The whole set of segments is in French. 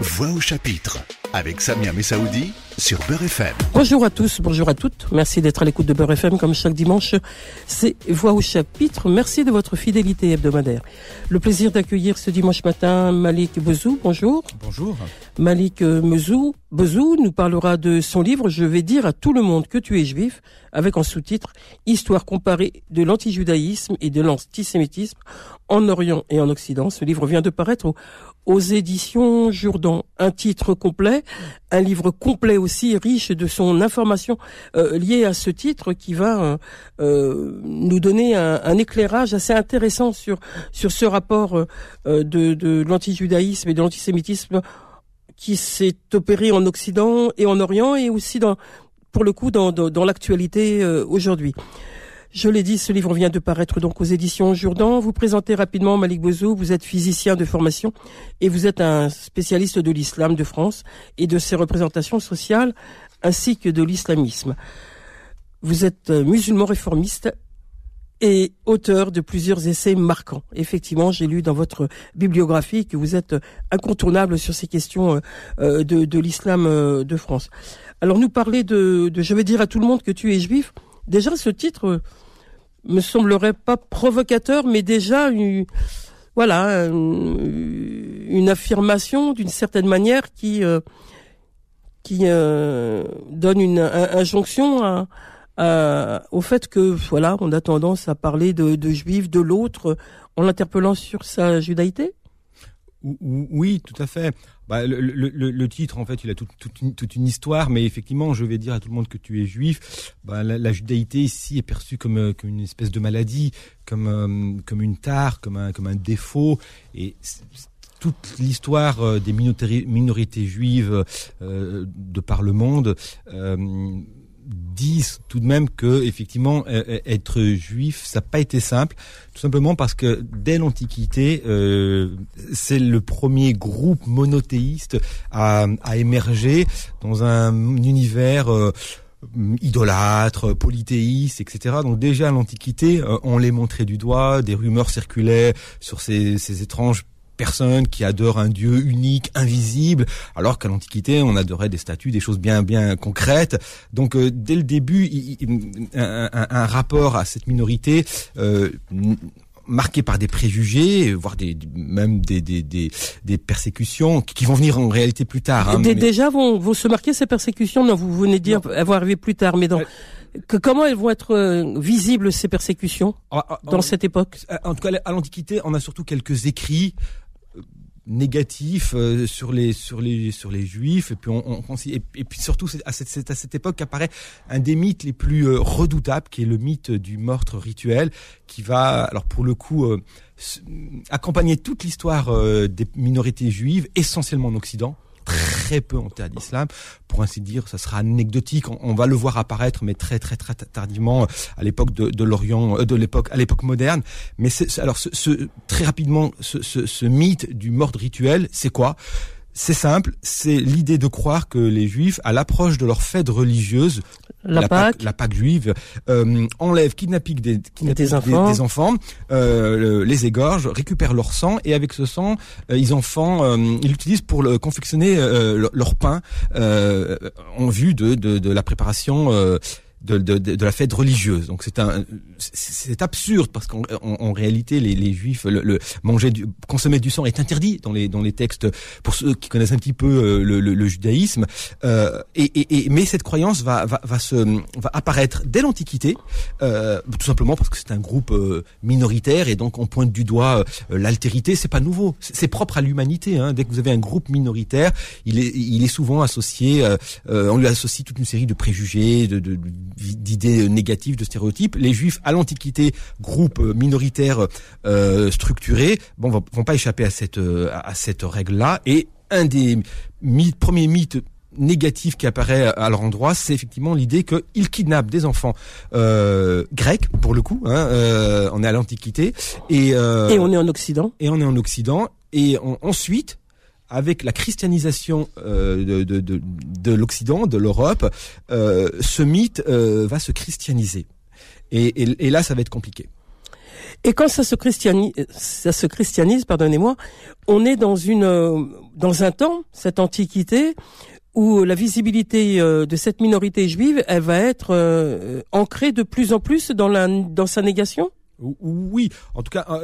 Voix au chapitre avec Samia Messaoudi sur Beurre FM. Bonjour à tous, bonjour à toutes. Merci d'être à l'écoute de Beurre FM comme chaque dimanche. C'est Voix au chapitre. Merci de votre fidélité hebdomadaire. Le plaisir d'accueillir ce dimanche matin Malik Bezou. Bonjour. Bonjour. Malik Mezou, Bezou nous parlera de son livre Je vais dire à tout le monde que tu es juif avec en sous-titre Histoire comparée de l'antijudaïsme et de l'antisémitisme en Orient et en Occident. Ce livre vient de paraître au, aux éditions Jourdan. Un titre complet, un livre complet aussi riche de son information euh, liée à ce titre qui va euh, euh, nous donner un, éclairage assez intéressant sur sur ce rapport de, de l'antijudaïsme et de l'antisémitisme qui s'est opéré en Occident et en Orient et aussi dans pour le coup dans, dans, dans l'actualité aujourd'hui. Je l'ai dit, ce livre vient de paraître donc aux éditions Jourdan. Vous présentez rapidement Malik Bozo, vous êtes physicien de formation et vous êtes un spécialiste de l'islam de France et de ses représentations sociales ainsi que de l'islamisme. Vous êtes musulman réformiste et auteur de plusieurs essais marquants. Effectivement, j'ai lu dans votre bibliographie que vous êtes incontournable sur ces questions euh, de, de l'islam euh, de France. Alors nous parler de je vais dire à tout le monde que tu es juif. Déjà, ce titre, me semblerait pas provocateur, mais déjà une, voilà une, affirmation d'une certaine manière qui euh, qui euh, donne une injonction au fait que voilà on a tendance à parler de, de de l'autre en l'interpellant sur sa judaïté. Oui, tout à fait. Bah, le, le, le, titre, en fait, il a toute, une, toute, une, histoire, mais effectivement, je vais dire à tout le monde que tu es juif. Bah, la, la judaïté ici est perçue comme, euh, comme une espèce de maladie, comme, euh, comme une tare, comme un, comme un défaut. Et toute l'histoire euh, des minorités, minorités juives de par le monde disent tout de même que effectivement euh, euh, être juif ça n'a pas été simple tout simplement parce que dès l'antiquité euh, c'est le premier groupe monothéiste à, à émerger dans un univers idolâtre, polythéiste, etc. Donc déjà à l'Antiquité, on les montrait du doigt, des rumeurs circulaient sur ces, ces étranges personne qui adore un Dieu unique, invisible, alors qu'à l'Antiquité, on adorait des statues, des choses bien bien concrètes. Donc euh, dès le début, un, rapport à cette minorité euh, marqué par des préjugés, voire des, même des, des, des, des, persécutions qui vont venir en réalité plus tard. Hein, Déjà vont, vont se marquer ces persécutions. Non, vous venez de dire elles vont arriver plus tard, mais dans que, comment elles vont être euh, visibles ces persécutions ah, ah, dans cette époque? En tout cas, à l'Antiquité, on a surtout quelques écrits négatif euh, sur les sur les sur les juifs et puis on, on et, puis surtout à cette, à cette époque qu'apparaît un des mythes les plus euh, redoutables qui est le mythe du meurtre rituel qui va alors pour le coup euh, accompagner toute l'histoire des minorités juives essentiellement en Occident très peu en terre d'islam. Pour ainsi dire, ça sera anecdotique. On, va le voir apparaître, mais très très très tardivement à l'époque de, l'Orient, euh, de l'époque à l'époque moderne. Mais alors très rapidement, ce mythe du mort rituel, c'est quoi? C'est simple, c'est l'idée de croire que les Juifs, à l'approche de leur fête religieuse, la, Pâque. la Pâque juive, euh, enlèvent, kidnappent des, des enfants, euh, les égorgent, récupèrent leur sang et avec ce sang, euh, ils enfants, euh, ils l'utilisent pour le, confectionner euh, leur pain en vue de, de, de la préparation de, de, de, la fête religieuse. Donc c'est un, c'est absurde parce qu'en en, réalité les, les juifs le, le, manger du consommer du sang est interdit dans les dans les textes pour ceux qui connaissent un petit peu euh, le, le, judaïsme. Euh, et, et, et, mais cette croyance va va, va se va apparaître dès l'Antiquité, euh, tout simplement parce que c'est un groupe euh, minoritaire et donc on pointe du doigt euh, l'altérité. C'est pas nouveau, c'est propre à l'humanité. Hein. Dès que vous avez un groupe minoritaire, il est il est souvent associé, on lui associe toute une série de préjugés, de, de d'idées négatives, de stéréotypes. Les juifs à l'Antiquité, groupe minoritaire euh, structuré, bon, vont, vont pas échapper à cette euh, à cette règle-là. Et un des mythes, premiers mythes négatifs qui apparaît à leur endroit, c'est effectivement l'idée qu'ils kidnappent des enfants euh, grecs, pour le coup. Hein, euh, on est à l'Antiquité et euh, et on est en Occident. Et on est en Occident. Et ensuite, avec la christianisation euh, de, de, de, de l'Occident, de l'Europe, euh, ce mythe euh, va se christianiser. Et, et, et, là, ça va être compliqué. Et quand ça se christianise, ça se christianise, pardonnez-moi, on est dans une dans un temps, cette antiquité, où la visibilité de cette minorité juive, elle va être ancrée de plus en plus dans la dans sa négation? Oui, en tout cas,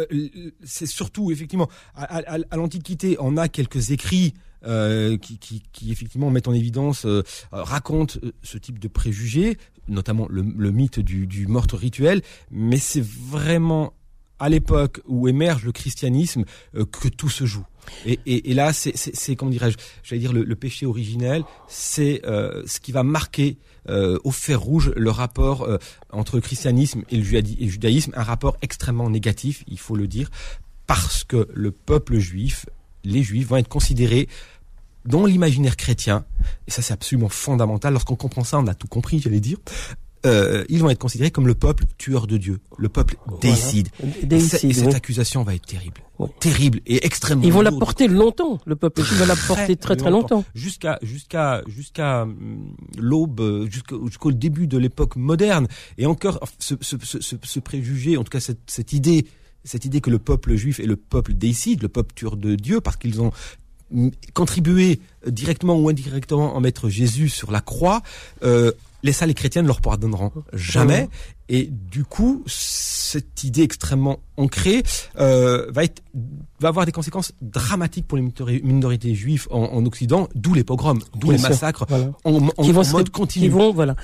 c'est surtout effectivement à, l'Antiquité, on a quelques écrits qui, qui, effectivement mettent en évidence, racontent ce type de préjugés, notamment le, mythe du, du rituel, mais c'est vraiment à l'époque où émerge le christianisme euh, que tout se joue. Et, et, et là, c'est, comment dirais-je, j'allais dire le, péché originel, c'est euh, ce qui va marquer euh, au fer rouge le rapport entre le christianisme et le judaïsme, un rapport extrêmement négatif, il faut le dire, parce que le peuple juif, les juifs vont être considérés dans l'imaginaire chrétien, et ça c'est absolument fondamental, lorsqu'on comprend ça, on a tout compris, j'allais dire, euh, ils vont être considérés comme le peuple tueur de Dieu, le peuple décide. Et, cette accusation va être terrible, terrible et extrêmement. Ils vont la porter longtemps. Le peuple juif va la porter très très longtemps. Jusqu'à jusqu'à jusqu'à hum, l'aube, jusqu'au début de l'époque moderne. Et encore, ce, ce, ce, ce, préjugé, en tout cas cette, cette idée cette idée que le peuple juif est le peuple décide, le peuple tueur de Dieu, parce qu'ils ont hum, contribué directement ou indirectement à mettre Jésus sur la croix, euh, les ça les chrétiens ne leur pardonneront jamais. Et du coup, cette idée extrêmement ancrée euh, va être va avoir des conséquences dramatiques pour les minorités juives en, Occident, d'où les pogroms, d'où les massacres en, mode continu. vont, voilà,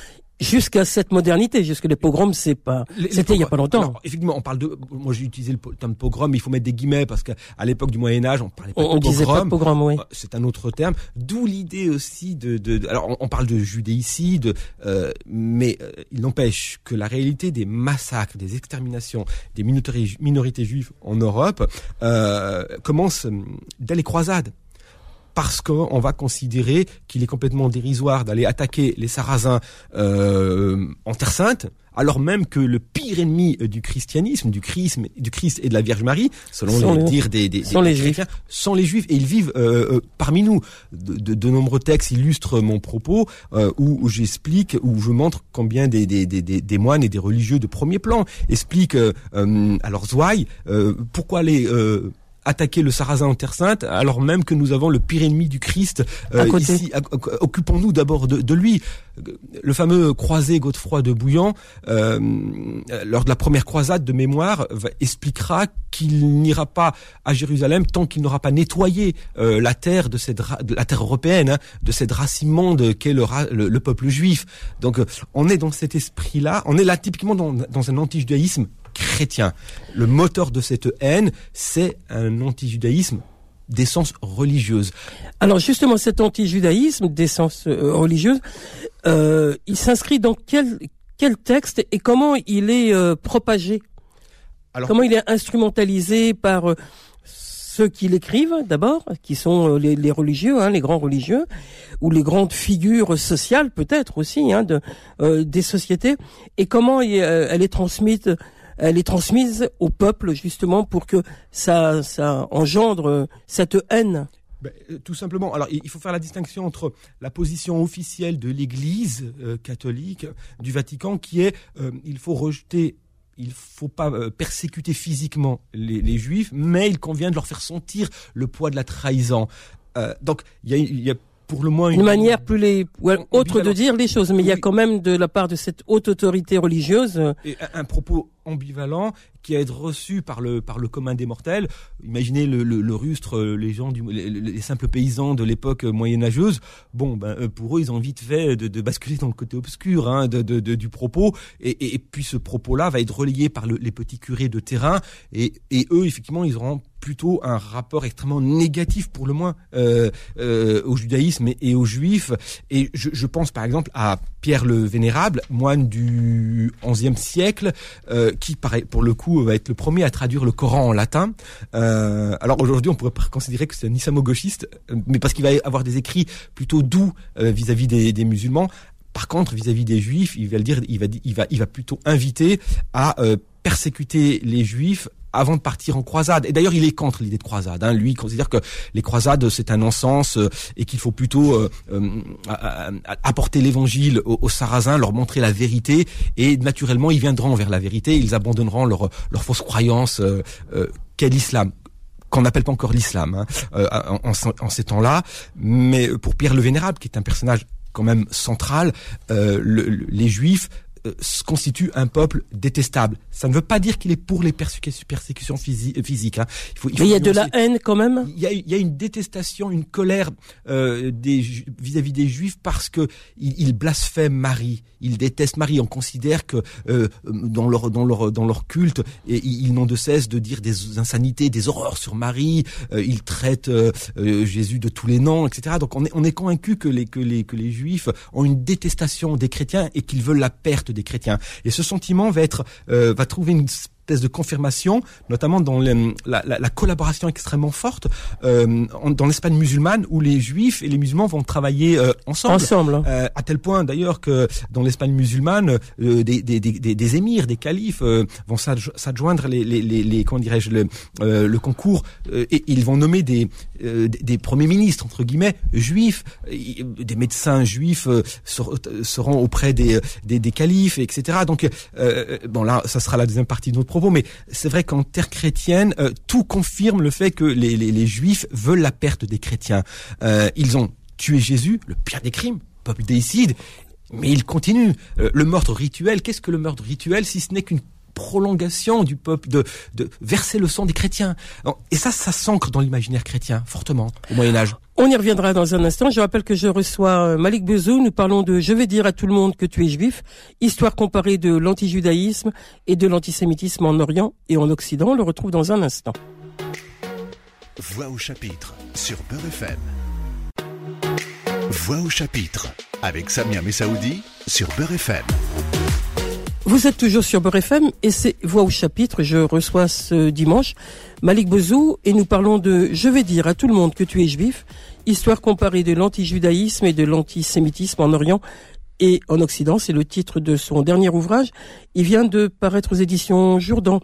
jusqu'à cette modernité, jusque les pogroms, c'est pas, c'était il y a pas longtemps. effectivement, on parle de, moi j'ai utilisé le terme pogrom, mais il faut mettre des guillemets parce qu'à l'époque du Moyen Âge, on parlait pas on, de pogrom. Disait pas de pogrom, oui. C'est un autre terme. D'où l'idée aussi de, de, alors on, parle de judéicide, euh, mais euh, il n'empêche que la réalité des massacres, des exterminations des minorités, minorités juives en Europe euh, commence dès les croisades parce qu'on va considérer qu'il est complètement dérisoire d'aller attaquer les Sarrasins euh, en Terre Sainte, alors même que le pire ennemi du christianisme, du Christ, du Christ et de la Vierge Marie, selon les, dires des, des, les chrétiens, sont les Juifs et ils vivent euh, euh, parmi nous. De, de, nombreux textes illustrent mon propos où, j'explique, où je montre combien des, des, des, moines et des religieux de premier plan expliquent à leurs ouailles pourquoi les attaquer le Sarrasin en Terre Sainte, alors même que nous avons le pire ennemi du Christ euh, ici. Occupons-nous d'abord de, lui. Le fameux croisé Godefroy de Bouillon, euh, lors de la première croisade de mémoire, expliquera qu'il n'ira pas à Jérusalem tant qu'il n'aura pas nettoyé euh, la terre de cette la terre européenne, hein, de cette race immonde qu'est le, le, peuple juif. Donc, on est dans cet esprit-là. On est là typiquement dans, dans un anti-judaïsme chrétien. Le moteur de cette haine, c'est un anti-judaïsme d'essence religieuse. Alors justement, cet anti-judaïsme d'essence euh, religieuse, euh, il s'inscrit dans quel, quel texte et comment il est euh, propagé? Alors, Comment il est instrumentalisé par ceux qui l'écrivent d'abord, qui sont les, religieux, hein, les grands religieux, ou les grandes figures sociales peut-être aussi hein, de, des sociétés, et comment elle est transmise elle est transmise au peuple justement pour que ça, ça engendre cette haine ben, euh, tout simplement. Alors, il faut faire la distinction entre la position officielle de l'Église euh, catholique du Vatican, qui est euh, il faut rejeter il faut pas persécuter physiquement les, juifs, mais il convient de leur faire sentir le poids de la trahison. donc, il y a, il y a pour le moins une, manière plus les autre de dire les choses, mais il y a quand même de la part de cette haute autorité religieuse et un, propos ambivalent qui a être reçu par le par le commun des mortels. Imaginez le, le, rustre, euh, les gens du les, simples paysans de l'époque moyenâgeuse. Bon, ben euh, pour eux, ils ont vite fait de, de basculer dans le côté obscur hein, de, de, du propos, et, et, puis ce propos-là va être relayé par les petits curés de terrain, et, et eux, effectivement, ils auront plutôt un rapport extrêmement négatif pour le moins euh, au judaïsme et, aux juifs. Et je, pense par exemple à Pierre le Vénérable, moine du XIe siècle, qui pour le coup va être le premier à traduire le Coran en latin. Euh, alors aujourd'hui on pourrait considérer que c'est un islamo-gauchiste, mais parce qu'il va avoir des écrits plutôt doux euh, vis-à-vis des, des, musulmans. Par contre, vis-à-vis des juifs, il va le dire, il va, il va, il va plutôt inviter à euh, persécuter les juifs avant de partir en croisade. Et d'ailleurs, il est contre l'idée de croisade. Hein. Lui, il considère que les croisades, c'est un non-sens euh, et qu'il faut plutôt euh, apporter l'évangile aux, Sarrasins, leur montrer la vérité. Et naturellement, ils viendront vers la vérité. Ils abandonneront leur, leur fausse croyance qu'est l'islam qu'on n'appelle pas encore l'islam hein, en, ces temps-là. Mais pour Pierre le Vénérable, qui est un personnage quand même central, les Juifs euh, constitue un peuple détestable. Ça ne veut pas dire qu'il est pour les persécutions physiques. Hein. Il faut, il Mais il y a de la haine quand même. Il y a, il y a une détestation, une colère euh, vis-à-vis des Juifs parce que ils, blasphèment Marie, ils détestent Marie. On considère que euh, dans leur dans leur dans leur culte, et, ils n'ont de cesse de dire des insanités, des horreurs sur Marie. Euh, ils traitent Jésus de tous les noms, etc. Donc on est on est convaincu que les que les que les Juifs ont une détestation des chrétiens et qu'ils veulent la perte des chrétiens. Et ce sentiment va être euh, va trouver une espèce de confirmation, notamment dans la, la, la, collaboration extrêmement forte euh, dans l'Espagne musulmane où les juifs et les musulmans vont travailler euh, ensemble. Ensemble. Euh, à tel point d'ailleurs que dans l'Espagne musulmane, des, des, des, des, émirs, des califes vont s'adjoindre les, les, les, les, comment dirais-je le, le concours et ils vont nommer des, des premiers ministres entre guillemets juifs, des médecins juifs seront auprès des, des, des califes, etc. Donc bon là, ça sera la deuxième partie de notre mais c'est vrai qu'en terre chrétienne, euh, tout confirme le fait que les, les, Juifs veulent la perte des chrétiens. Euh, ils ont tué Jésus, le pire des crimes, peuple déicide, mais ils continuent. Euh, le meurtre rituel, qu'est-ce que le meurtre rituel si ce n'est qu'une prolongation du peuple, de, de verser le sang des chrétiens? Et ça, ça s'ancre dans l'imaginaire chrétien fortement au Moyen Âge. On y reviendra dans un instant. Je rappelle que je reçois euh, Malik Bezou. Nous parlons de Je vais dire à tout le monde que tu es juif, histoire comparée de l'antijudaïsme et de l'antisémitisme en Orient et en Occident. On le retrouve dans un instant. Voix au chapitre sur Beurre FM. Voix au chapitre avec Samia Messaoudi sur Beurre FM. Vous êtes toujours sur Beurre FM et c'est Voix au chapitre. Je reçois ce dimanche Malik Bezou et nous parlons de Je vais dire à tout le monde que tu es juif, histoire comparée de l'antijudaïsme et de l'antisémitisme en Orient et en Occident. C'est le titre de son dernier ouvrage. Il vient de paraître aux éditions Jourdan.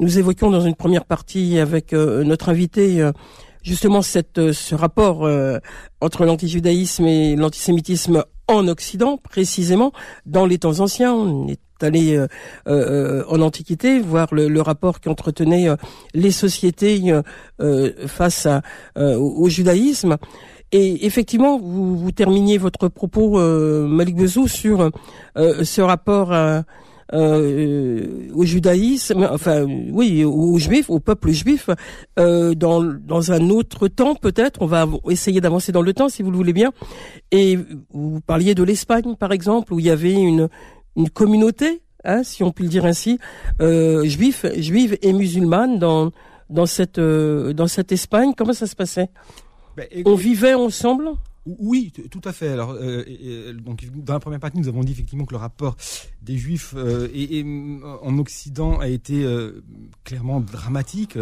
Nous évoquions dans une première partie avec euh, notre invité euh, justement euh, ce rapport entre l'antijudaïsme et l'antisémitisme en Occident, précisément, dans les temps anciens. Allé euh, euh, en Antiquité voir le, rapport qu'entretenaient euh, les sociétés face à, au, judaïsme. Et effectivement, vous, vous terminiez votre propos, Malik Bezou, sur ce rapport au judaïsme, enfin oui, aux juifs, au peuple juif, dans, dans un autre temps peut-être. On va essayer d'avancer dans le temps, si vous le voulez bien. Et vous parliez de l'Espagne, par exemple, où il y avait une, une communauté, hein, si on peut le dire ainsi, euh, juive, juive et musulmane dans dans cette euh, dans cette Espagne. Comment ça se passait? Ben, On vivait ensemble? oui, tout à fait. Alors, euh, donc, dans la première partie, nous avons dit effectivement que le rapport des Juifs euh, et, en Occident a été euh, clairement dramatique,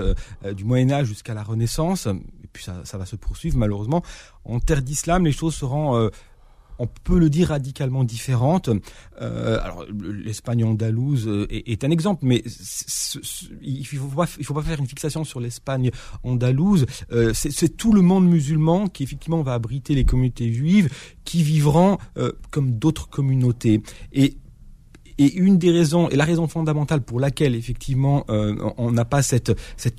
du Moyen Âge jusqu'à la Renaissance. Et puis ça, ça, va se poursuivre malheureusement. En terre d'islam, les choses seront on peut le dire radicalement différente. Euh, alors l'Espagne andalouse euh, est, un exemple, mais il il faut pas faire une fixation sur l'Espagne andalouse. Euh, c'est tout le monde musulman qui effectivement va abriter les communautés juives qui vivront comme d'autres communautés et une des raisons, et la raison fondamentale pour laquelle effectivement on n'a pas cette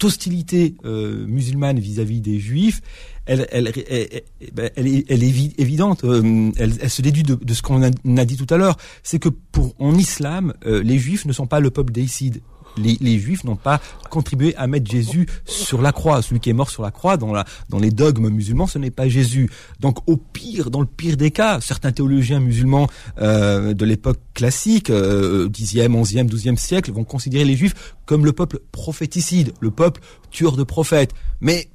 hostilité musulmane vis-à-vis des juifs, elle, elle, elle, ben, elle, est, elle est évidente. Euh, elle, se déduit de, de ce qu'on a, dit tout à l'heure. C'est que pour en islam, euh, les juifs ne sont pas le peuple déicide. Les, les, juifs n'ont pas contribué à mettre Jésus sur la croix. Celui qui est mort sur la croix, dans, la, dans les dogmes musulmans, ce n'est pas Jésus. Donc au pire, dans le pire des cas, certains théologiens musulmans euh, de l'époque classique, euh, 10e, 11e, 12e siècle, vont considérer les juifs comme le peuple prophéticide, le peuple tueur de prophètes. Mais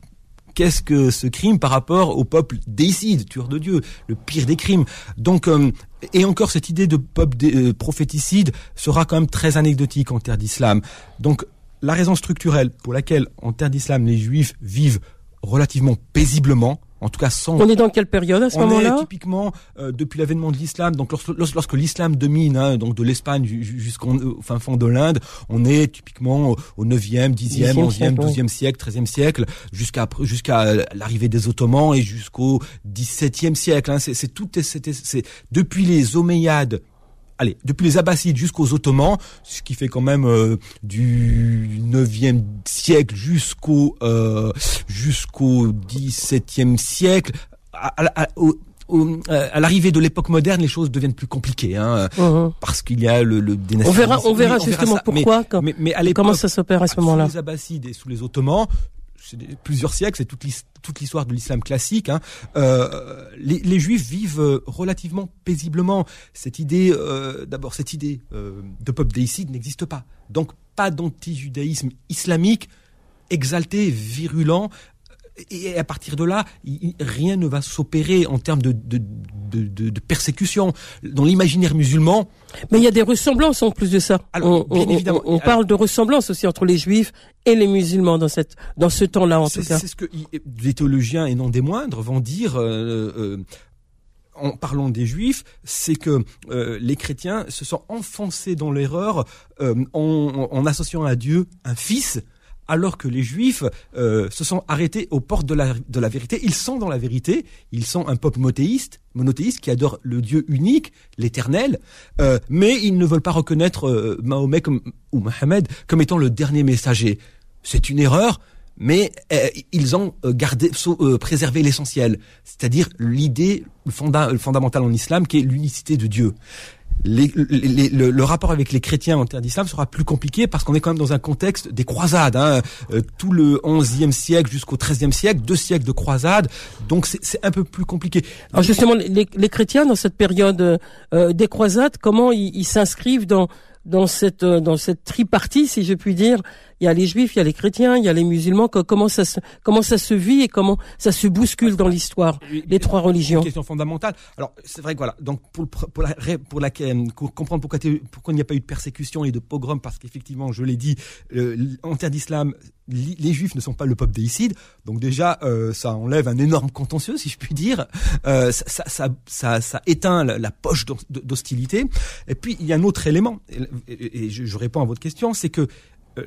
qu'est-ce que ce crime par rapport au peuple décide, tueur de Dieu, le pire des crimes? Donc, euh, et encore cette idée de peuple euh, prophéticide sera quand même très anecdotique en terre d'islam. Donc, la raison structurelle pour laquelle en terre d'islam les juifs vivent relativement paisiblement, en tout cas sans. On est dans quelle période à ce moment-là Typiquement euh, depuis l'avènement de l'islam, donc lorsque, lorsque l'islam domine, hein, donc de l'Espagne jusqu'au fin fond de l'Inde, on est typiquement au 9e, 10e, 11e, 12e siècle, 13e siècle, jusqu'à jusqu'à l'arrivée des Ottomans et jusqu'au 17e siècle. Hein. C'est tout, c'est depuis les Omeyyades allez, depuis les Abbassides jusqu'aux Ottomans, ce qui fait quand même euh, du 9e siècle jusqu'au euh, jusqu'au 17e siècle, à, l'arrivée de l'époque moderne, les choses deviennent plus compliquées, hein, parce qu'il y a le, le On verra, on verra justement pourquoi. Mais, mais, comment ça s'opère à ce moment-là. Sous les Abbassides et sous les Ottomans, plusieurs siècles, c'est toute l'histoire de l'islam classique. Hein. Euh, les, Juifs vivent euh, relativement paisiblement. Cette idée, euh, d'abord, cette idée de peuple déicide n'existe pas. Donc, pas d'anti-judaïsme islamique exalté, virulent, et à partir de là, rien ne va s'opérer en termes de, de, de, de, persécution. Dans l'imaginaire musulman. Mais il y a des ressemblances en plus de ça. Alors, on, bien évidemment, on, parle de ressemblances aussi entre les juifs et les musulmans dans cette dans ce temps-là en tout cas. C'est ce que les théologiens et non des moindres vont dire. Euh, euh, en parlant des juifs, c'est que euh, les chrétiens se sont enfoncés dans l'erreur en, en, associant à Dieu un fils alors que les Juifs euh, se sont arrêtés aux portes de la, vérité. Ils sont dans la vérité, ils sont un peuple monothéiste, monothéiste qui adore le Dieu unique, l'éternel, euh, mais ils ne veulent pas reconnaître euh, Mahomet ou Mohamed comme étant le dernier messager. C'est une erreur, mais ils ont gardé, préservé l'essentiel, c'est-à-dire l'idée fondamentale en islam qui est l'unicité de Dieu le, rapport avec les chrétiens en terre d'islam sera plus compliqué parce qu'on est quand même dans un contexte des croisades. Hein. Euh, tout le 11e siècle jusqu'au 13e siècle, deux siècles de croisades, donc c'est un peu plus compliqué. Alors justement, les, les chrétiens dans cette période euh, des croisades, comment ils s'inscrivent dans dans cette euh, dans cette tripartie, si je puis dire. Il y a les juifs, il y a les chrétiens, il y a les musulmans. Comment ça se comment ça se vit et comment ça se bouscule dans l'histoire les trois religions. Une question fondamentale. Alors c'est vrai que voilà. Donc pour pour la pour, la, pour comprendre pourquoi pourquoi il n'y a pas eu de persécution et de pogrom parce qu'effectivement je l'ai dit euh, en terre d'islam les juifs ne sont pas le peuple déicide, donc déjà euh, ça enlève un énorme contentieux, si je puis dire. Euh, ça, ça, ça, ça, éteint la, poche d'hostilité. Et puis il y a un autre élément, et, je, réponds à votre question, c'est que euh,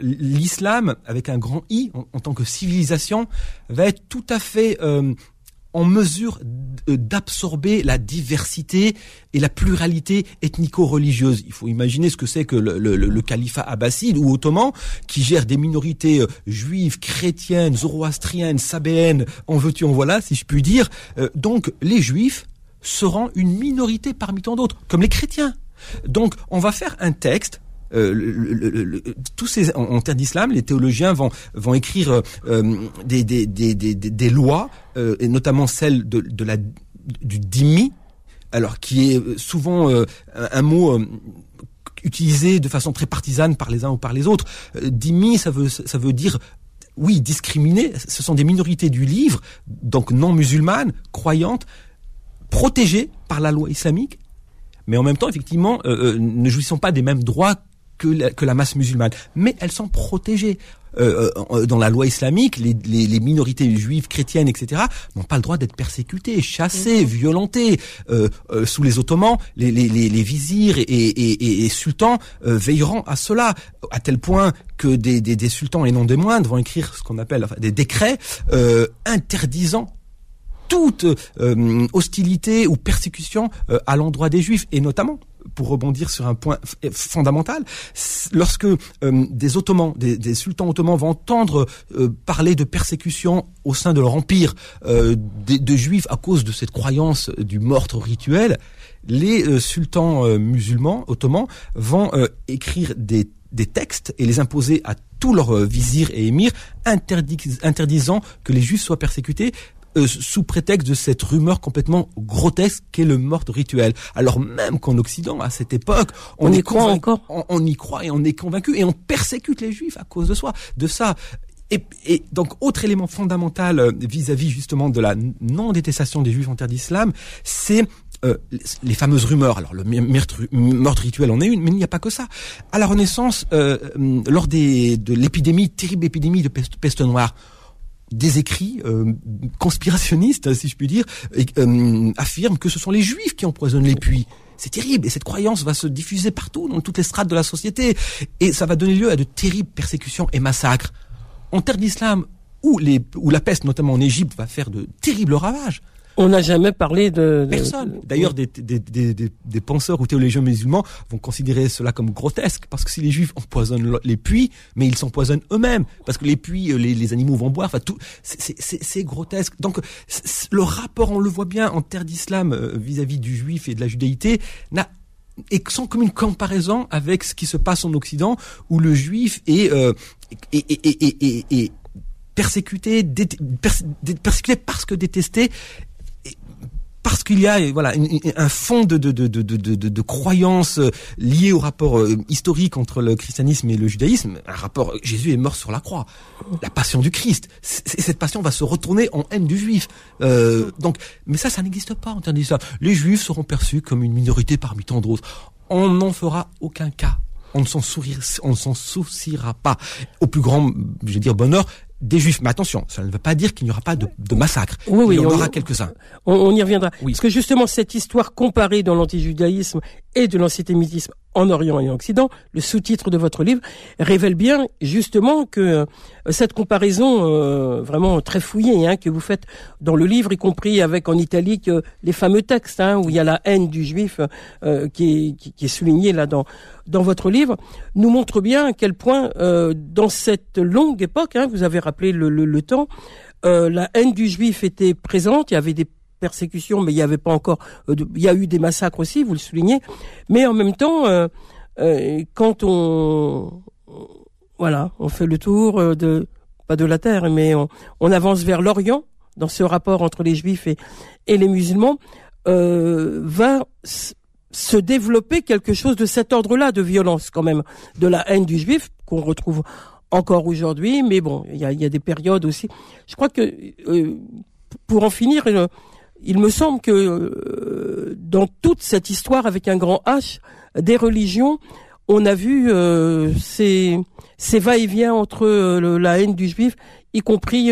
l'islam, avec un grand I, en, tant que civilisation, va être tout à fait en mesure d'absorber la diversité et la pluralité ethnico-religieuse. Il faut imaginer ce que c'est que le, le, califat abbasside ou ottoman qui gère des minorités euh, juives, chrétiennes, zoroastriennes, sabéennes, en veux-tu, en voilà, si je puis dire. Euh, donc les juifs seront une minorité parmi tant d'autres, comme les chrétiens. Donc on va faire un texte euh, tous ces en, termes d'islam, les théologiens vont vont écrire euh, des, des, des, des, des lois euh, et notamment celle de, de la du dhimmi, alors qui est souvent un, mot utilisé de façon très partisane par les uns ou par les autres. Dhimmi, ça veut ça veut dire oui, discriminer, ce sont des minorités du livre, donc non musulmanes, croyantes, protégées par la loi islamique, mais en même temps, effectivement, ne jouissant pas des mêmes droits que la, que la masse musulmane. Mais elles sont protégées. Euh, euh, dans la loi islamique, les, les, les, minorités juives, chrétiennes, etc., n'ont pas le droit d'être persécutées, chassées, mhm. violentées. Euh, euh, sous les Ottomans, les, les, les vizirs et, et, et, sultans euh, veilleront à cela, à tel point que des, des, des, sultans et non des moindres vont écrire ce qu'on appelle enfin, des décrets interdisant toute hostilité ou persécution à l'endroit des juifs, et notamment pour rebondir sur un point fondamental, lorsque euh, des Ottomans, des, sultans ottomans vont entendre euh, parler de persécution au sein de leur empire euh, de, juifs à cause de cette croyance du meurtre rituel, les sultans musulmans ottomans vont écrire des, des textes et les imposer à tous leurs vizirs et émirs interdisant que les juifs soient persécutés euh, sous prétexte de cette rumeur complètement grotesque qu'est le meurtre rituel. Alors même qu'en Occident, à cette époque, on, y croit encore. On, y croit et on est convaincu et on persécute les juifs à cause de soi, de ça. Et, et, donc, autre élément fondamental euh, vis-à-vis justement de la non-détestation des juifs en terre d'islam, c'est euh, les fameuses rumeurs. Alors, le meurtre, rituel en est une, mais il n'y a pas que ça. À la Renaissance, euh, lors des, de l'épidémie, terrible épidémie de peste, peste noire, des écrits conspirationnistes, si je puis dire, affirment que ce sont les Juifs qui empoisonnent les puits. C'est terrible et cette croyance va se diffuser partout dans toutes les strates de la société et ça va donner lieu à de terribles persécutions et massacres. En terre d'islam, où, où la peste, notamment en Égypte, va faire de terribles ravages, on n'a jamais parlé de... Personne. D'ailleurs, des, des, des, des, penseurs ou théologiens musulmans vont considérer cela comme grotesque, parce que si les juifs empoisonnent les puits, mais ils s'empoisonnent eux-mêmes, parce que les puits, euh, les, les animaux vont boire, enfin tout, c'est grotesque. Donc, le rapport, on le voit bien en terre d'islam euh, vis-à-vis du juif et de la judaïté, n'a et sans comme une comparaison avec ce qui se passe en Occident, où le juif est, euh, est, est, est, est persécuté, persécuté parce que détesté parce qu'il y a voilà un fond de, de, de, de, de croyances euh, liées au rapport euh, historique entre le christianisme et le judaïsme. Un rapport, Jésus est mort sur la croix, la passion du Christ. cette passion va se retourner en haine du juif. Euh, donc, mais ça, ça n'existe pas en termes d'histoire. Les juifs seront perçus comme une minorité parmi tant d'autres. On n'en fera aucun cas on ne s'en souciera pas. Au plus grand, je vais dire, bonheur des juifs. Mais attention, ça ne veut pas dire qu'il n'y aura pas de, de massacre. Oui, oui, Il y en aura quelques-uns. On, y reviendra. Oui. Parce que justement, cette histoire comparée dans l'antijudaïsme et de l'antisémitisme en Orient et en Occident, le sous-titre de votre livre révèle bien justement que euh, cette comparaison euh, vraiment très fouillée hein, que vous faites dans le livre, y compris avec en italique euh, les fameux textes hein, où il y a la haine du juif qui, est, qui, est soulignée là dans dans votre livre, nous montre bien à quel point dans cette longue époque, hein, vous avez rappelé le, le, le temps, la haine du juif était présente. Il y avait des persécutions, mais il n'y avait pas encore. Euh, il y a eu des massacres aussi, vous le soulignez. Mais en même temps, euh, euh, quand on voilà, on fait le tour de pas de la terre, mais on, avance vers l'Orient dans ce rapport entre les Juifs et, les musulmans, va se développer quelque chose de cet ordre-là de violence quand même, de la haine du Juif qu'on retrouve encore aujourd'hui, mais bon, il y a, des périodes aussi. Je crois que pour en finir, il me semble que euh, dans toute cette histoire avec un grand H des religions, on a vu euh, ces, ces va-et-vient entre euh, la haine du juif, y compris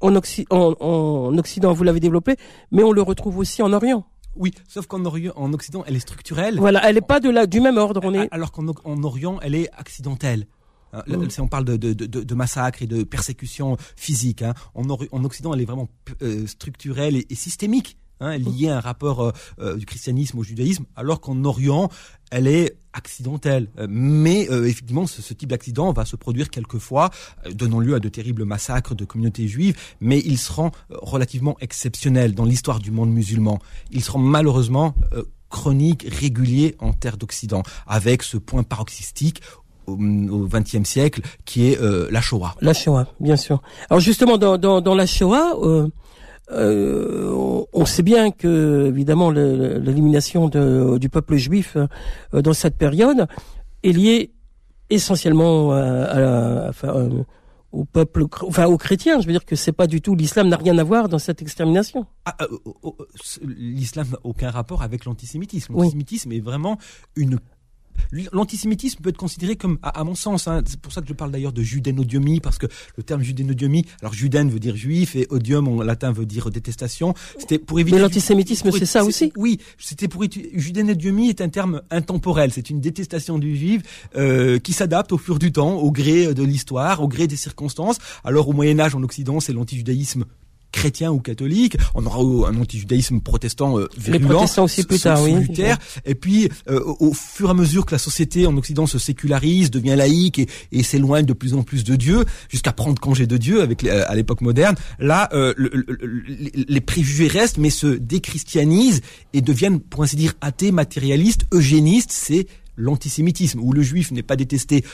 en, en, Occident, vous l'avez développé, mais on le retrouve aussi en Orient. Oui, sauf qu'en Orient, en Occident, elle est structurelle. Voilà, elle n'est pas de la, du même ordre. On est... Alors qu'en Orient, elle est accidentelle. Hein, mm. Si on parle de, de, de, de, massacres et de persécutions physiques, hein, en, en, Occident, elle est vraiment euh, structurelle et, systémique. Hein, liée à un rapport euh, euh, du christianisme au judaïsme, alors qu'en Orient, elle est accidentelle. Mais effectivement, ce, type d'accident va se produire quelquefois, donnant lieu à de terribles massacres de communautés juives, mais ils seront relativement exceptionnels dans l'histoire du monde musulman. Ils seront malheureusement chroniques, réguliers en terre d'Occident, avec ce point paroxystique au XXe siècle, qui est euh, la Shoah. La Shoah, bien sûr. Alors justement, dans, dans, dans la Shoah, euh, euh, on sait bien que évidemment l'élimination du peuple juif dans cette période est liée essentiellement à, à, enfin, au peuple, enfin aux chrétiens. Je veux dire que c'est pas du tout l'islam n'a rien à voir dans cette extermination. Ah, l'islam n'a aucun rapport avec l'antisémitisme. L'antisémitisme est vraiment une L'antisémitisme peut être considéré comme, à, mon sens, hein, c'est pour ça que je parle d'ailleurs de judénodiomie, parce que le terme judénodiomie, alors judène veut dire juif et odium en latin veut dire détestation. C'était pour éviter. Mais l'antisémitisme, c'est ça aussi. Oui, c'était pour judénodiomie est un terme intemporel. C'est une détestation du juif euh, qui s'adapte au fur du temps, au gré de l'histoire, au gré des circonstances. Alors au Moyen Âge en Occident, c'est l'antijudaïsme chrétien ou catholique. On aura un antijudaïsme protestant euh, virulent. Les protestants aussi plus tard, oui. Et puis, euh, au fur et à mesure que la société en Occident se sécularise, devient laïque et, et s'éloigne de plus en plus de Dieu, jusqu'à prendre congé de Dieu avec euh, à l'époque moderne, là, euh, les préjugés restent, mais se déchristianisent et deviennent, pour ainsi dire, athées, matérialistes, eugénistes. C'est l'antisémitisme, où le juif n'est pas détesté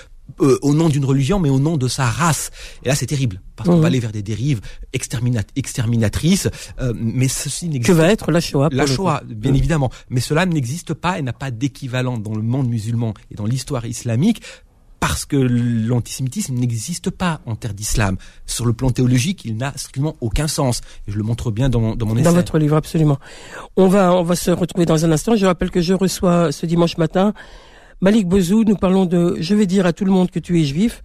euh, au nom d'une religion, mais au nom de sa race. Et là, c'est terrible, parce qu'on va mhm. aller vers des dérives exterminatrices. Euh, mais ceci n'existe. Que va être la Shoah La Shoah, bien mhm. évidemment. Mais cela n'existe pas et n'a pas d'équivalent dans le monde musulman et dans l'histoire islamique. Parce que l'antisémitisme n'existe pas en terre d'islam. Sur le plan théologique, il n'a strictement aucun sens. Et je le montre bien dans, dans mon essai. Dans votre livre, absolument. On va, on va se retrouver dans un instant. Je rappelle que je reçois ce dimanche matin Malik Bozou, nous parlons de Je vais dire à tout le monde que tu es juif,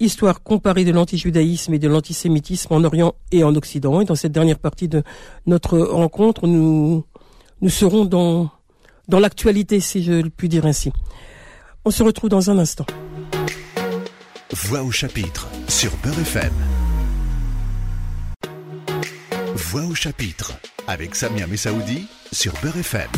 histoire comparée de l'antijudaïsme et de l'antisémitisme en Orient et en Occident. Et dans cette dernière partie de notre rencontre, nous, serons dans, dans l'actualité, si je puis dire ainsi. On se retrouve dans un instant. Voix au chapitre sur Beurre FM. Voix au chapitre avec Samia Messaoudi sur Beurre FM.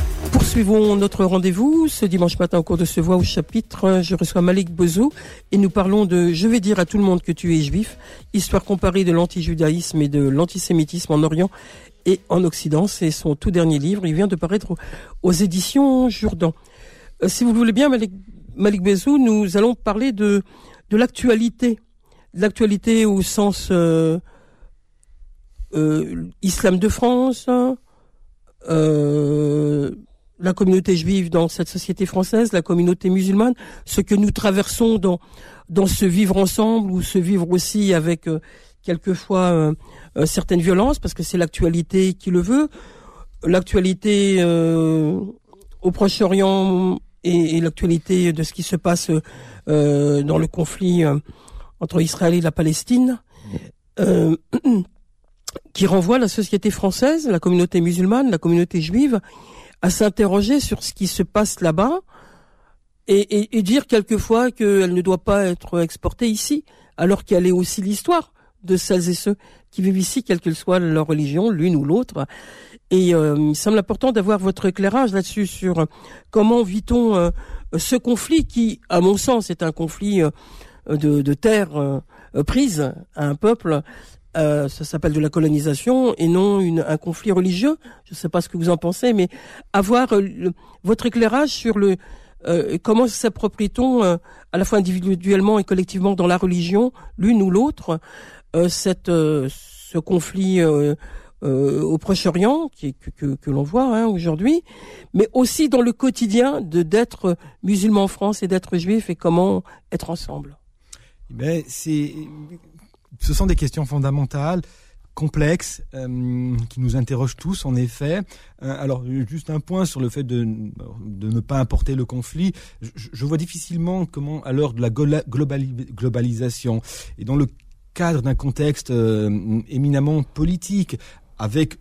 Poursuivons notre rendez-vous. Ce dimanche matin, au cours de ce Voix au chapitre, je reçois Malik Bozou et nous parlons de Je vais dire à tout le monde que tu es juif, histoire comparée de l'antijudaïsme et de l'antisémitisme en Orient et en Occident. C'est son tout dernier livre. Il vient de paraître aux éditions Jourdan. Euh, si vous le voulez bien, Malik, Malik Bezou, nous allons parler de, de l'actualité. L'actualité au sens euh, euh, islam de France, euh, la communauté juive dans cette société française, la communauté musulmane, ce que nous traversons dans dans ce vivre ensemble ou ce vivre aussi avec euh, quelquefois euh, euh, certaines violences, parce que c'est l'actualité qui le veut, l'actualité au Proche-Orient et, et l'actualité de ce qui se passe dans le conflit entre Israël et la Palestine. qui renvoie la société française, la communauté musulmane, la communauté juive, à s'interroger sur ce qui se passe là-bas et, et, dire quelquefois qu'elle ne doit pas être exportée ici, alors qu'elle est aussi l'histoire de celles et ceux qui vivent ici, quelle que soit leur religion, l'une ou l'autre. Et euh, il semble important d'avoir votre éclairage là-dessus sur comment vit-on euh, ce conflit qui, à mon sens, est un conflit euh, de, de terre prise à un peuple euh, ça s'appelle de la colonisation et non une, un conflit religieux. Je ne sais pas ce que vous en pensez, mais avoir euh, votre éclairage sur le euh, comment s'approprie-t-on à la fois individuellement et collectivement dans la religion, l'une ou l'autre, cette ce conflit au Proche-Orient qui, que, que, que l'on voit hein, aujourd'hui, mais aussi dans le quotidien de d'être musulman en France et d'être juif et comment être ensemble. Ben c'est ce sont des questions fondamentales complexes euh, qui nous interrogent tous en effet. Euh, alors juste un point sur le fait de, de ne pas importer le conflit. Je, vois difficilement comment à l'heure de la globalisation et dans le cadre d'un contexte euh, éminemment politique avec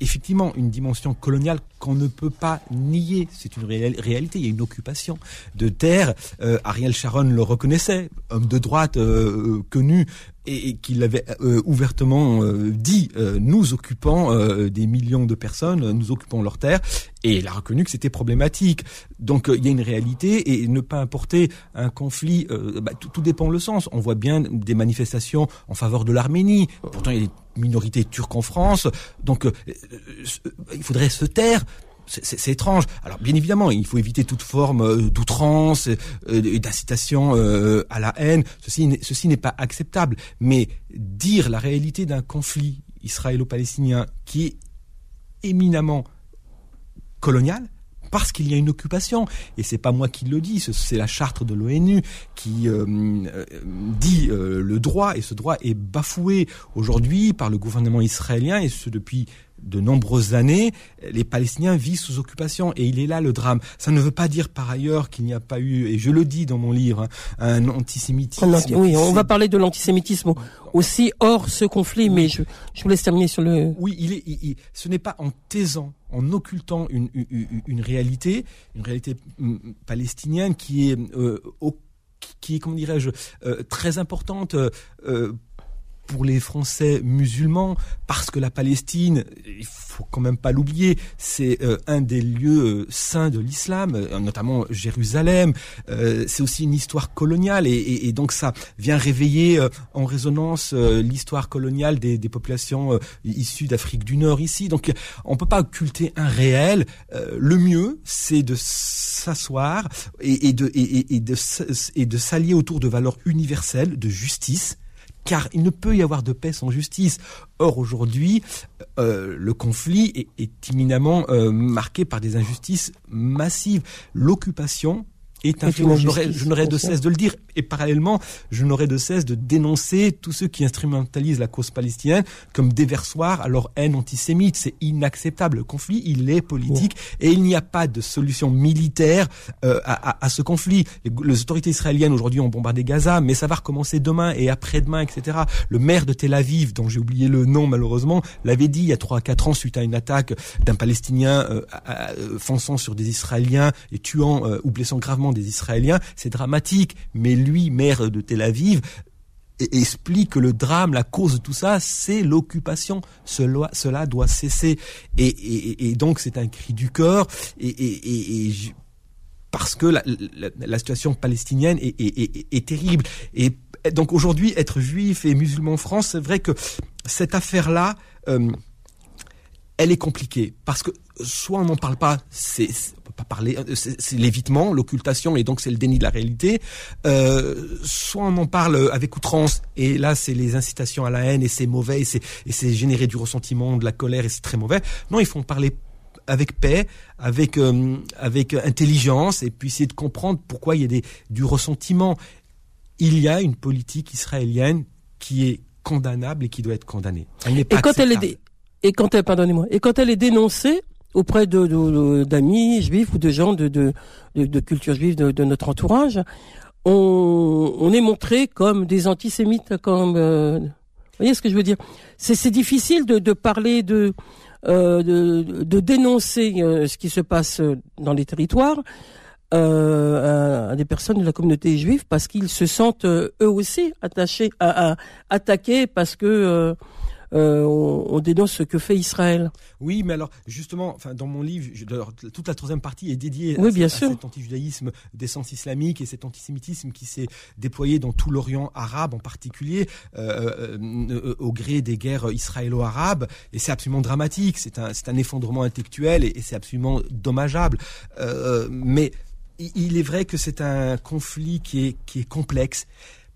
effectivement une dimension coloniale qu'on ne peut pas nier. C'est une réalité. Il y a une occupation de terre. Euh, Ariel Sharon le reconnaissait, homme de droite connu et, qu'il avait euh, ouvertement euh, dit euh, nous occupons des millions de personnes, nous occupons leurs terres, et il a reconnu que c'était problématique. Donc il y a une réalité et ne pas importer un conflit, bah, tout, tout, dépend le sens. On voit bien des manifestations en faveur de l'Arménie. Pourtant il y a des minorités turques en France, donc il faudrait se taire c'est étrange. Alors bien évidemment, il faut éviter toute forme euh, d'outrance euh, d'incitation euh, à la haine. Ceci, ceci n'est pas acceptable. Mais dire la réalité d'un conflit israélo-palestinien qui est éminemment colonial, parce qu'il y a une occupation. Et c'est pas moi qui le dis, c'est la charte de l'ONU qui dit le droit, et ce droit est bafoué aujourd'hui par le gouvernement israélien, et ce depuis de nombreuses années, les Palestiniens vivent sous occupation et il est là le drame. Ça ne veut pas dire par ailleurs qu'il n'y a pas eu, et je le dis dans mon livre, hein, un antisémitisme. oui, on va parler de l'antisémitisme aussi hors ce conflit, mais je, je vous laisse terminer sur le. Oui, il est, ce n'est pas en taisant, en occultant une, une, réalité, une réalité mm, palestinienne qui est euh, qui est, comment dirais-je, euh, très importante euh, pour les Français musulmans, parce que la Palestine, il faut quand même pas l'oublier, c'est euh, un des lieux euh, saints de l'islam, euh, notamment Jérusalem. c'est aussi une histoire coloniale et, et, donc ça vient réveiller en résonance l'histoire coloniale des, des populations issues d'Afrique du Nord ici. Donc on peut pas occulter un réel. le mieux, c'est de s'asseoir et, et, de, et, et de, et de s'allier autour de valeurs universelles, de justice car il ne peut y avoir de paix sans justice. Or aujourd'hui, euh, le conflit est, est éminemment euh, marqué par des injustices massives. L'occupation est. Je n'aurais de cesse de le dire. Et parallèlement, je n'aurais de cesse de dénoncer tous ceux qui instrumentalisent la cause palestinienne comme déversoir à leur haine antisémite. C'est inacceptable. Le conflit, il est politique et il n'y a pas de solution militaire euh, à, à, ce conflit. Les, autorités israéliennes aujourd'hui ont bombardé Gaza, mais ça va recommencer demain et après-demain, etc. Le maire de Tel Aviv, dont j'ai oublié le nom malheureusement, l'avait dit il y a trois à quatre ans suite à une attaque d'un Palestinien euh, euh, fonçant sur des Israéliens et tuant ou blessant gravement des Israéliens. C'est dramatique, mais lui, maire de Tel Aviv, explique que le drame, la cause de tout ça, c'est l'occupation. Cela, cela doit cesser. Et, donc c'est un cri du cœur. Et, parce que la, situation palestinienne est, terrible. Et donc aujourd'hui, être juif et musulman en France, c'est vrai que cette affaire-là, euh, elle est compliquée parce que soit on n'en parle pas, c'est pas parler, euh, c'est l'évitement, l'occultation et donc c'est le déni de la réalité. Euh, soit on en parle avec outrance et là c'est les incitations à la haine et c'est mauvais et c'est et c'est générer du ressentiment, de la colère et c'est très mauvais. Non, il faut en parler avec paix, avec euh, avec intelligence et puis essayer de comprendre pourquoi il y a des du ressentiment. Il y a une politique israélienne qui est condamnable et qui doit être condamnée. Elle n'est pas et quand elle est et quand elle, pardonnez-moi, et quand elle est dénoncée auprès d'amis juifs ou de gens de, culture juive de, notre entourage, on, est montré comme des antisémites, comme, euh, vous voyez ce que je veux dire? C'est, difficile de, parler de, euh, dénoncer euh, ce qui se passe dans les territoires à, des personnes de la communauté juive parce qu'ils se sentent eux aussi attachés à, attaquer parce que euh, on, dénonce ce que fait Israël. Oui, mais alors justement, enfin dans mon livre, toute la troisième partie est dédiée à, bien cet antijudaïsme d'essence islamique et cet antisémitisme qui s'est déployé dans tout l'Orient arabe en particulier euh, euh, au gré des guerres israélo-arabes. Et c'est absolument dramatique. C'est un, c'est un effondrement intellectuel et, c'est absolument dommageable. mais il est vrai que c'est un conflit qui est, qui est complexe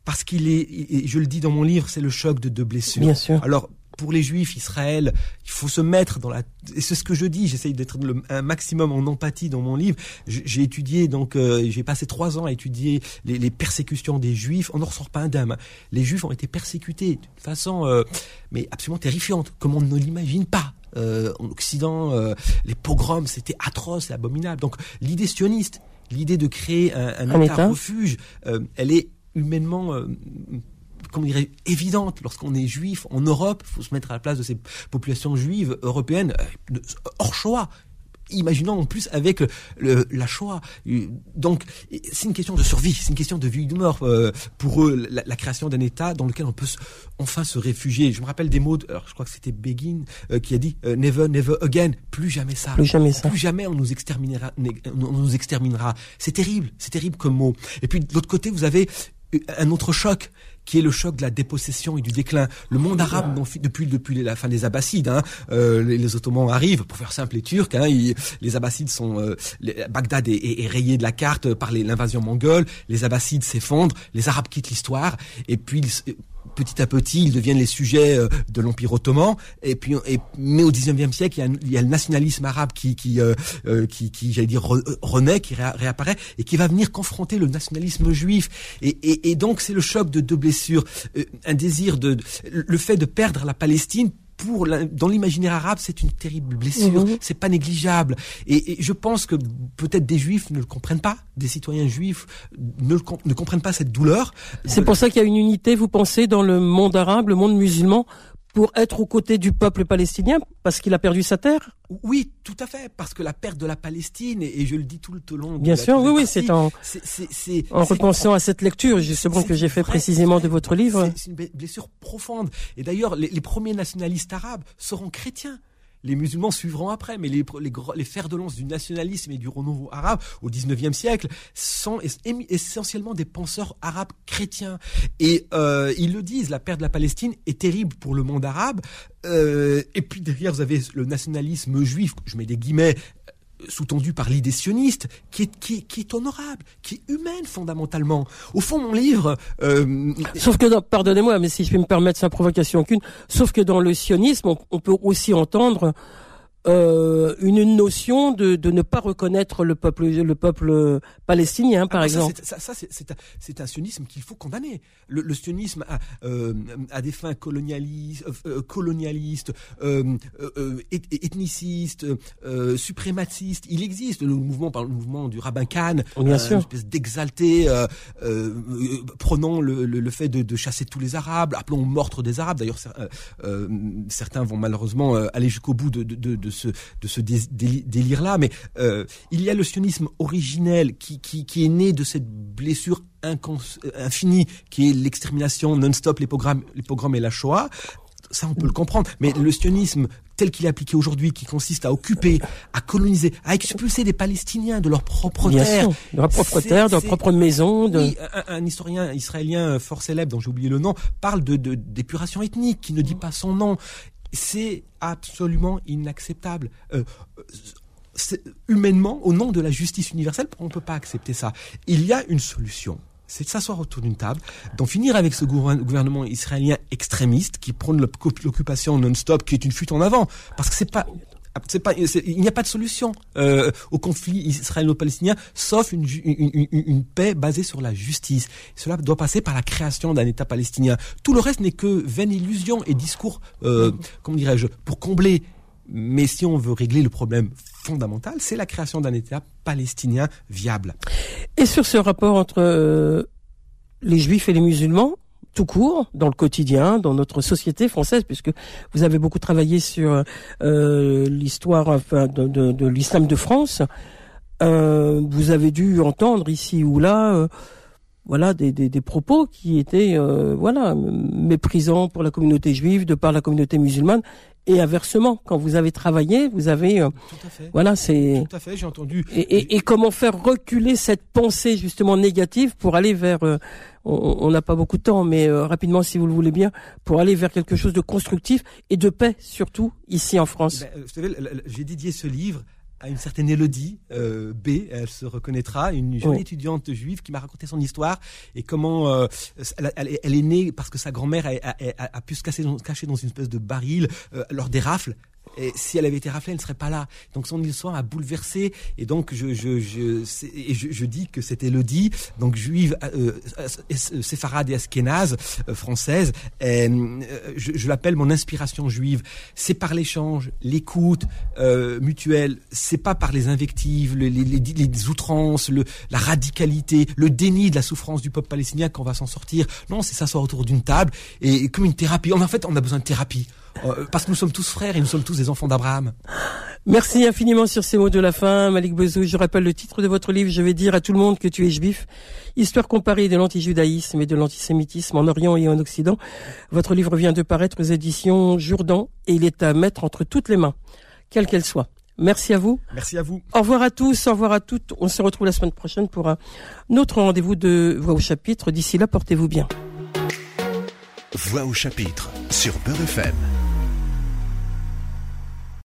parce qu'il est, et je le dis dans mon livre, c'est le choc de deux blessures. Bien sûr. Alors, pour les Juifs, Israël, il faut se mettre dans la. Et c'est ce que je dis. J'essaye d'être un maximum en empathie dans mon livre. J'ai étudié donc, euh, j'ai passé trois ans à étudier les, persécutions des Juifs. On n'en ressort pas indemne. Les Juifs ont été persécutés de façon, euh, mais absolument terrifiante, comme on ne l'imagine pas. Euh, en Occident, les pogroms, c'était atroce et abominable. Donc l'idée sioniste, l'idée de créer un, un, État refuge, elle est humainement comment dirait, évidente lorsqu'on est juif en Europe. Il faut se mettre à la place de ces populations juives européennes euh, hors Shoah. Imaginons en plus avec le, la Shoah. Donc, c'est une question de survie, c'est une question de vie ou de mort euh, pour eux, la, création d'un État dans lequel on peut enfin se réfugier. Je me rappelle des mots, alors je crois que c'était Begin euh, qui a dit Never, never again, plus jamais ça. Plus jamais ça. Plus jamais on nous exterminera. On nous exterminera. C'est terrible, c'est terrible comme mot. Et puis de l'autre côté, vous avez un autre choc qui est le choc de la dépossession et du déclin. Le monde arabe, depuis depuis la fin des Abbassides, hein, euh, les, Ottomans arrivent, pour faire simple, les Turcs. Hein, les Abbassides sont, euh, Bagdad est, est, rayé de la carte par l'invasion mongole. Les Abbassides s'effondrent, les Arabes quittent l'histoire, et puis petit à petit, ils deviennent les sujets euh, de l'Empire ottoman. Et puis, et, mais au XIXe siècle, il y, a, le nationalisme arabe qui, qui, euh, euh, qui, qui j'allais dire, renaît, qui réapparaît, et qui va venir confronter le nationalisme juif. Et, et, et donc, c'est le choc de deux blessures, un désir de, le fait de perdre la Palestine pour dans l'imaginaire arabe, c'est une terrible blessure. Mhm. C'est pas négligeable. Et, je pense que peut-être des juifs ne le comprennent pas, des citoyens juifs ne, le, ne comprennent pas cette douleur. C'est pour ça qu'il y a une unité, vous pensez, dans le monde arabe, le monde musulman, pour être aux côtés du peuple palestinien parce qu'il a perdu sa terre? Oui, tout à fait, parce que la perte de la Palestine, et, je le dis tout le long. Bien sûr, oui, oui, c'est en, en repensant à cette lecture, justement, que j'ai fait précisément de votre livre. C'est une blessure profonde. Et d'ailleurs, les premiers nationalistes arabes seront chrétiens les musulmans suivront après, mais les, fers de lance du nationalisme et du renouveau arabe au XIXe siècle sont essentiellement des penseurs arabes chrétiens. Et euh, ils le disent, la perte de la Palestine est terrible pour le monde arabe. Euh, et puis derrière, vous avez le nationalisme juif, je mets des guillemets, sous-tendu par l'idée sioniste, qui est, qui, est honorable, qui est humaine fondamentalement. Au fond, mon livre... Euh... Sauf que, pardonnez-moi, mais si je peux me permettre sa provocation aucune, sauf que dans le sionisme, on, peut aussi entendre euh, une notion de, de ne pas reconnaître le peuple le peuple palestinien, par exemple. Ça, c'est un sionisme qu'il faut condamner. Le, le sionisme a, euh, a des fins colonialistes, euh, colonialistes, euh, ethnicistes, suprématistes. Il existe le mouvement par le mouvement du rabbin Khan, une espèce d'exalté, prenant le, le, fait de, de, chasser tous les Arabes, appelons meurtre des Arabes. D'ailleurs, certains vont malheureusement aller jusqu'au bout de, de, de ce, de ce délire-là, mais euh, il y a le sionisme originel qui, qui, est né de cette blessure infinie qui est l'extermination non-stop, les pogroms, les pogroms et la Shoah. Ça, on peut le comprendre. Mais le sionisme tel qu'il est appliqué aujourd'hui, qui consiste à occuper, à coloniser, à expulser des Palestiniens de leur propre terre, de leur propre terre, de leur propre maison. De... Oui, un, historien israélien fort célèbre, dont j'ai oublié le nom, parle de d'épuration ethnique, qui ne dit pas son nom c'est absolument inacceptable. Euh, humainement, au nom de la justice universelle, on ne peut pas accepter ça. Il y a une solution c'est de s'asseoir autour d'une table, d'en finir avec ce gouvernement israélien extrémiste qui prône l'occupation non-stop, qui est une fuite en avant, parce que c'est pas pas, il n'y a pas de solution euh, au conflit israélo-palestinien, sauf une, paix basée sur la justice. Cela doit passer par la création d'un État palestinien. Tout le reste n'est que vaine illusion et discours, euh, comment dirais-je, pour combler. Mais si on veut régler le problème fondamental, c'est la création d'un État palestinien viable. Et sur ce rapport entre euh, les Juifs et les musulmans, tout court dans le quotidien, dans notre société française, puisque vous avez beaucoup travaillé sur euh, l'histoire enfin, de, de, de l'islam de France. Euh, vous avez dû entendre ici ou là, euh, voilà, des, des, des, propos qui étaient, euh, voilà, méprisants pour la communauté juive de par la communauté musulmane et inversement, quand vous avez travaillé, vous avez, euh, Tout à fait. voilà, c'est. Tout à fait, j'ai entendu. Et, et, et, comment faire reculer cette pensée justement négative pour aller vers. Euh, on n'a pas beaucoup de temps, mais euh, rapidement, si vous le voulez bien, pour aller vers quelque chose de constructif et de paix, surtout ici en France. Ben, vous savez, j'ai dédié ce livre à une certaine Élodie euh, B, elle se reconnaîtra, une jeune étudiante juive qui m'a raconté son histoire et comment euh, elle, est née parce que sa grand-mère a, pu se cacher dans, cacher dans une espèce de baril euh, lors des rafles et si elle avait été raflée, elle ne serait pas là. Donc son histoire a bouleversé. Et donc je je je et je, je, dis que cette Élodie, donc juive, euh, euh séfarade et askénaze euh, française, euh, je, je l'appelle mon inspiration juive. C'est par l'échange, l'écoute euh, mutuelle. C'est pas par les invectives, les, les, les, outrances, le, la radicalité, le déni de la souffrance du peuple palestinien qu'on va s'en sortir. Non, c'est s'asseoir autour d'une table et comme une thérapie. En fait, on a besoin de thérapie. Euh, parce que nous sommes tous frères et nous sommes tous des enfants d'Abraham. Merci infiniment sur ces mots de la fin, Malik Bezou. Je rappelle le titre de votre livre. Je vais dire à tout le monde que tu es juif. Histoire comparée de l'antijudaïsme et de l'antisémitisme en Orient et en Occident. Votre livre vient de paraître aux éditions Jourdan et il est à mettre entre toutes les mains, quelles qu'elles soient. Merci à vous. Merci à vous. Au revoir à tous, au revoir à toutes. On se retrouve la semaine prochaine pour un autre rendez-vous de Voix au chapitre. D'ici là, portez-vous bien. Voix au chapitre sur Beurre FM.